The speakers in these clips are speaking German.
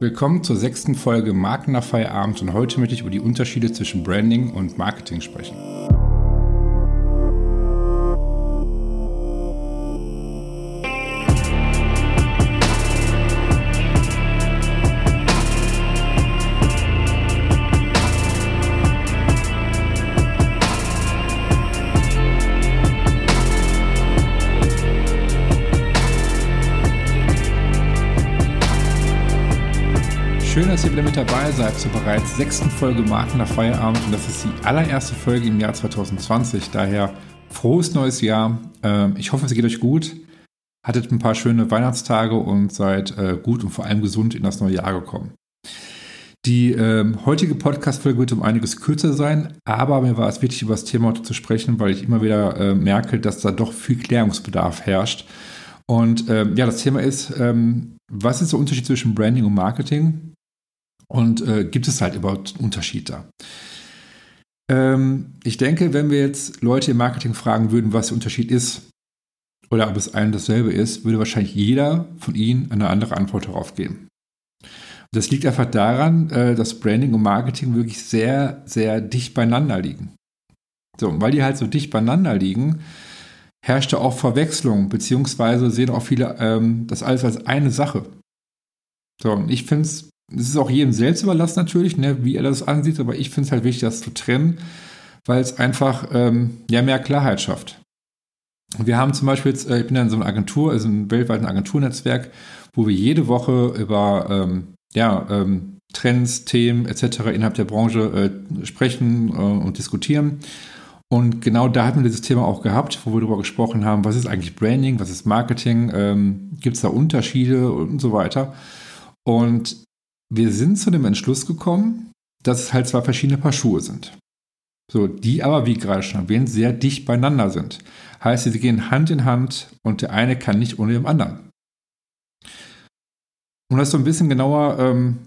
Willkommen zur sechsten Folge Marken nach Feierabend und heute möchte ich über die Unterschiede zwischen Branding und Marketing sprechen. Schön, dass ihr wieder mit dabei seid zur bereits sechsten Folge Marken nach Feierabend und das ist die allererste Folge im Jahr 2020. Daher frohes neues Jahr. Ähm, ich hoffe, es geht euch gut. Hattet ein paar schöne Weihnachtstage und seid äh, gut und vor allem gesund in das neue Jahr gekommen. Die ähm, heutige Podcast-Folge wird um einiges kürzer sein, aber mir war es wichtig, über das Thema heute zu sprechen, weil ich immer wieder äh, merke, dass da doch viel Klärungsbedarf herrscht. Und ähm, ja, das Thema ist, ähm, was ist der Unterschied zwischen Branding und Marketing? Und äh, gibt es halt überhaupt einen Unterschied da? Ähm, ich denke, wenn wir jetzt Leute im Marketing fragen würden, was der Unterschied ist, oder ob es allen dasselbe ist, würde wahrscheinlich jeder von ihnen eine andere Antwort darauf geben. Das liegt einfach daran, äh, dass Branding und Marketing wirklich sehr, sehr dicht beieinander liegen. So, weil die halt so dicht beieinander liegen, herrscht da auch Verwechslung, beziehungsweise sehen auch viele ähm, das alles als eine Sache. So, und ich finde es es ist auch jedem selbst überlassen natürlich, ne, wie er das ansieht, aber ich finde es halt wichtig, das zu trennen, weil es einfach ähm, ja mehr Klarheit schafft. Wir haben zum Beispiel jetzt, äh, ich bin ja in so einer Agentur, also einem weltweiten Agenturnetzwerk, wo wir jede Woche über ähm, ja, ähm, Trends, Themen etc. innerhalb der Branche äh, sprechen äh, und diskutieren. Und genau da hatten wir dieses Thema auch gehabt, wo wir darüber gesprochen haben, was ist eigentlich Branding, was ist Marketing, ähm, gibt es da Unterschiede und so weiter. Und wir sind zu dem Entschluss gekommen, dass es halt zwei verschiedene Paar Schuhe sind. So, die aber, wie gerade schon erwähnt, sehr dicht beieinander sind. Heißt, sie gehen Hand in Hand und der eine kann nicht ohne den anderen. Um das so ein bisschen genauer ähm,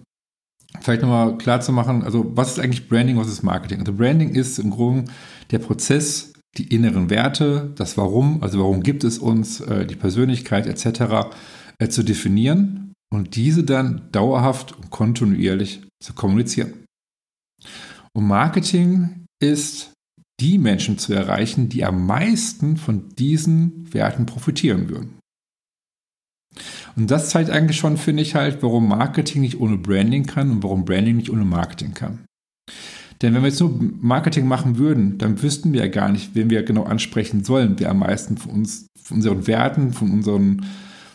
vielleicht nochmal klar zu machen, also was ist eigentlich Branding, was ist Marketing? Also Branding ist im Grunde der Prozess, die inneren Werte, das Warum, also warum gibt es uns, äh, die Persönlichkeit etc. Äh, zu definieren und diese dann dauerhaft und kontinuierlich zu kommunizieren. Und Marketing ist, die Menschen zu erreichen, die am meisten von diesen Werten profitieren würden. Und das zeigt eigentlich schon, finde ich halt, warum Marketing nicht ohne Branding kann und warum Branding nicht ohne Marketing kann. Denn wenn wir jetzt nur Marketing machen würden, dann wüssten wir ja gar nicht, wen wir genau ansprechen sollen, wer am meisten von uns, von unseren Werten, von unseren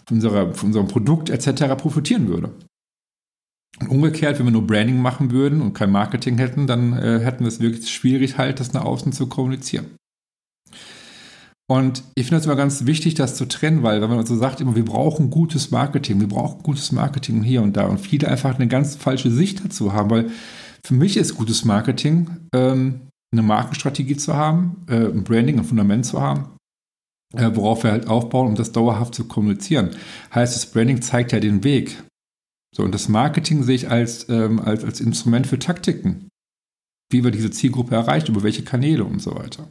von, unserer, von unserem Produkt etc. profitieren würde. Und umgekehrt, wenn wir nur Branding machen würden und kein Marketing hätten, dann äh, hätten wir es wirklich schwierig, halt das nach außen zu kommunizieren. Und ich finde es immer ganz wichtig, das zu trennen, weil wenn man so sagt, immer, wir brauchen gutes Marketing, wir brauchen gutes Marketing hier und da und viele einfach eine ganz falsche Sicht dazu haben, weil für mich ist gutes Marketing, ähm, eine Markenstrategie zu haben, äh, ein Branding, ein Fundament zu haben äh, worauf wir halt aufbauen, um das dauerhaft zu kommunizieren. Heißt, das Branding zeigt ja den Weg. So, und das Marketing sehe ich als, ähm, als, als Instrument für Taktiken. Wie wir diese Zielgruppe erreichen, über welche Kanäle und so weiter.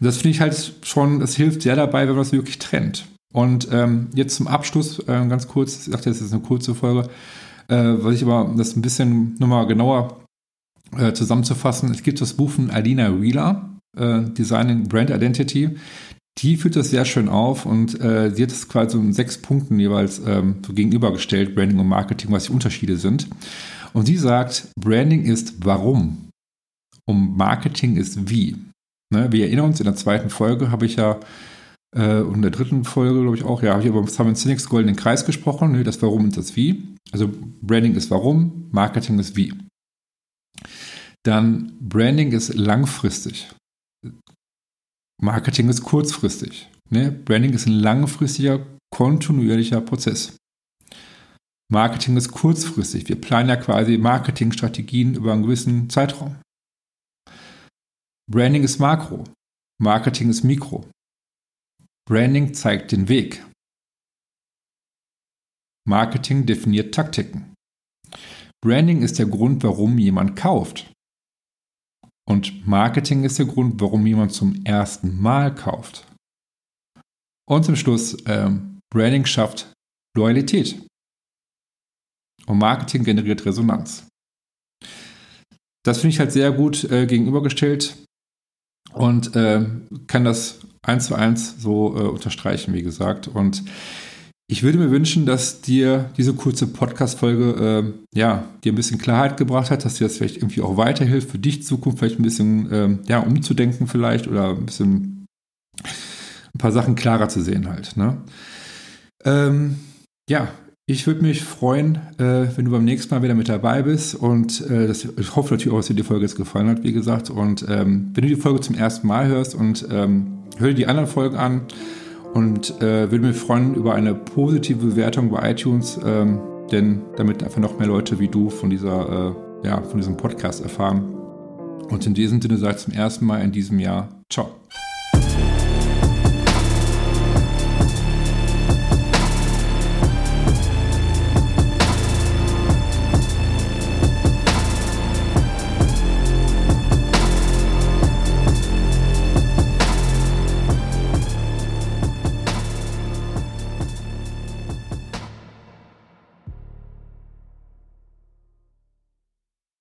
Und das finde ich halt schon, das hilft sehr dabei, wenn man das wirklich trennt. Und ähm, jetzt zum Abschluss, äh, ganz kurz, ich dachte, das ist eine kurze Folge, äh, was ich aber das ein bisschen nochmal genauer äh, zusammenzufassen. Es gibt das Buch von Alina Wheeler, äh, Designing Brand Identity die führt das sehr schön auf und äh, sie hat es quasi in sechs Punkten jeweils ähm, so gegenübergestellt, Branding und Marketing, was die Unterschiede sind. Und sie sagt, Branding ist warum und Marketing ist wie. Ne, wir erinnern uns, in der zweiten Folge habe ich ja, äh, und in der dritten Folge, glaube ich auch, ja, habe ich über Simon Sinek's goldenen Kreis gesprochen, ne, das Warum und das Wie. Also Branding ist warum, Marketing ist wie. Dann Branding ist langfristig. Marketing ist kurzfristig. Ne? Branding ist ein langfristiger, kontinuierlicher Prozess. Marketing ist kurzfristig. Wir planen ja quasi Marketingstrategien über einen gewissen Zeitraum. Branding ist Makro. Marketing ist Mikro. Branding zeigt den Weg. Marketing definiert Taktiken. Branding ist der Grund, warum jemand kauft. Und Marketing ist der Grund, warum jemand zum ersten Mal kauft. Und zum Schluss, ähm, Branding schafft Loyalität. und Marketing generiert Resonanz. Das finde ich halt sehr gut äh, gegenübergestellt und äh, kann das eins zu eins so äh, unterstreichen, wie gesagt. Und ich würde mir wünschen, dass dir diese kurze Podcast-Folge äh, ja, dir ein bisschen Klarheit gebracht hat, dass dir das vielleicht irgendwie auch weiterhilft, für dich Zukunft vielleicht ein bisschen ähm, ja, umzudenken vielleicht oder ein bisschen ein paar Sachen klarer zu sehen halt. Ne? Ähm, ja, ich würde mich freuen, äh, wenn du beim nächsten Mal wieder mit dabei bist und äh, das, ich hoffe natürlich auch, dass dir die Folge jetzt gefallen hat, wie gesagt. Und ähm, wenn du die Folge zum ersten Mal hörst und ähm, hör dir die anderen Folgen an und äh, würde mich freuen über eine positive Bewertung bei iTunes, ähm, denn damit einfach noch mehr Leute wie du von dieser, äh, ja, von diesem Podcast erfahren. Und in diesem Sinne sage ich zum ersten Mal in diesem Jahr, ciao.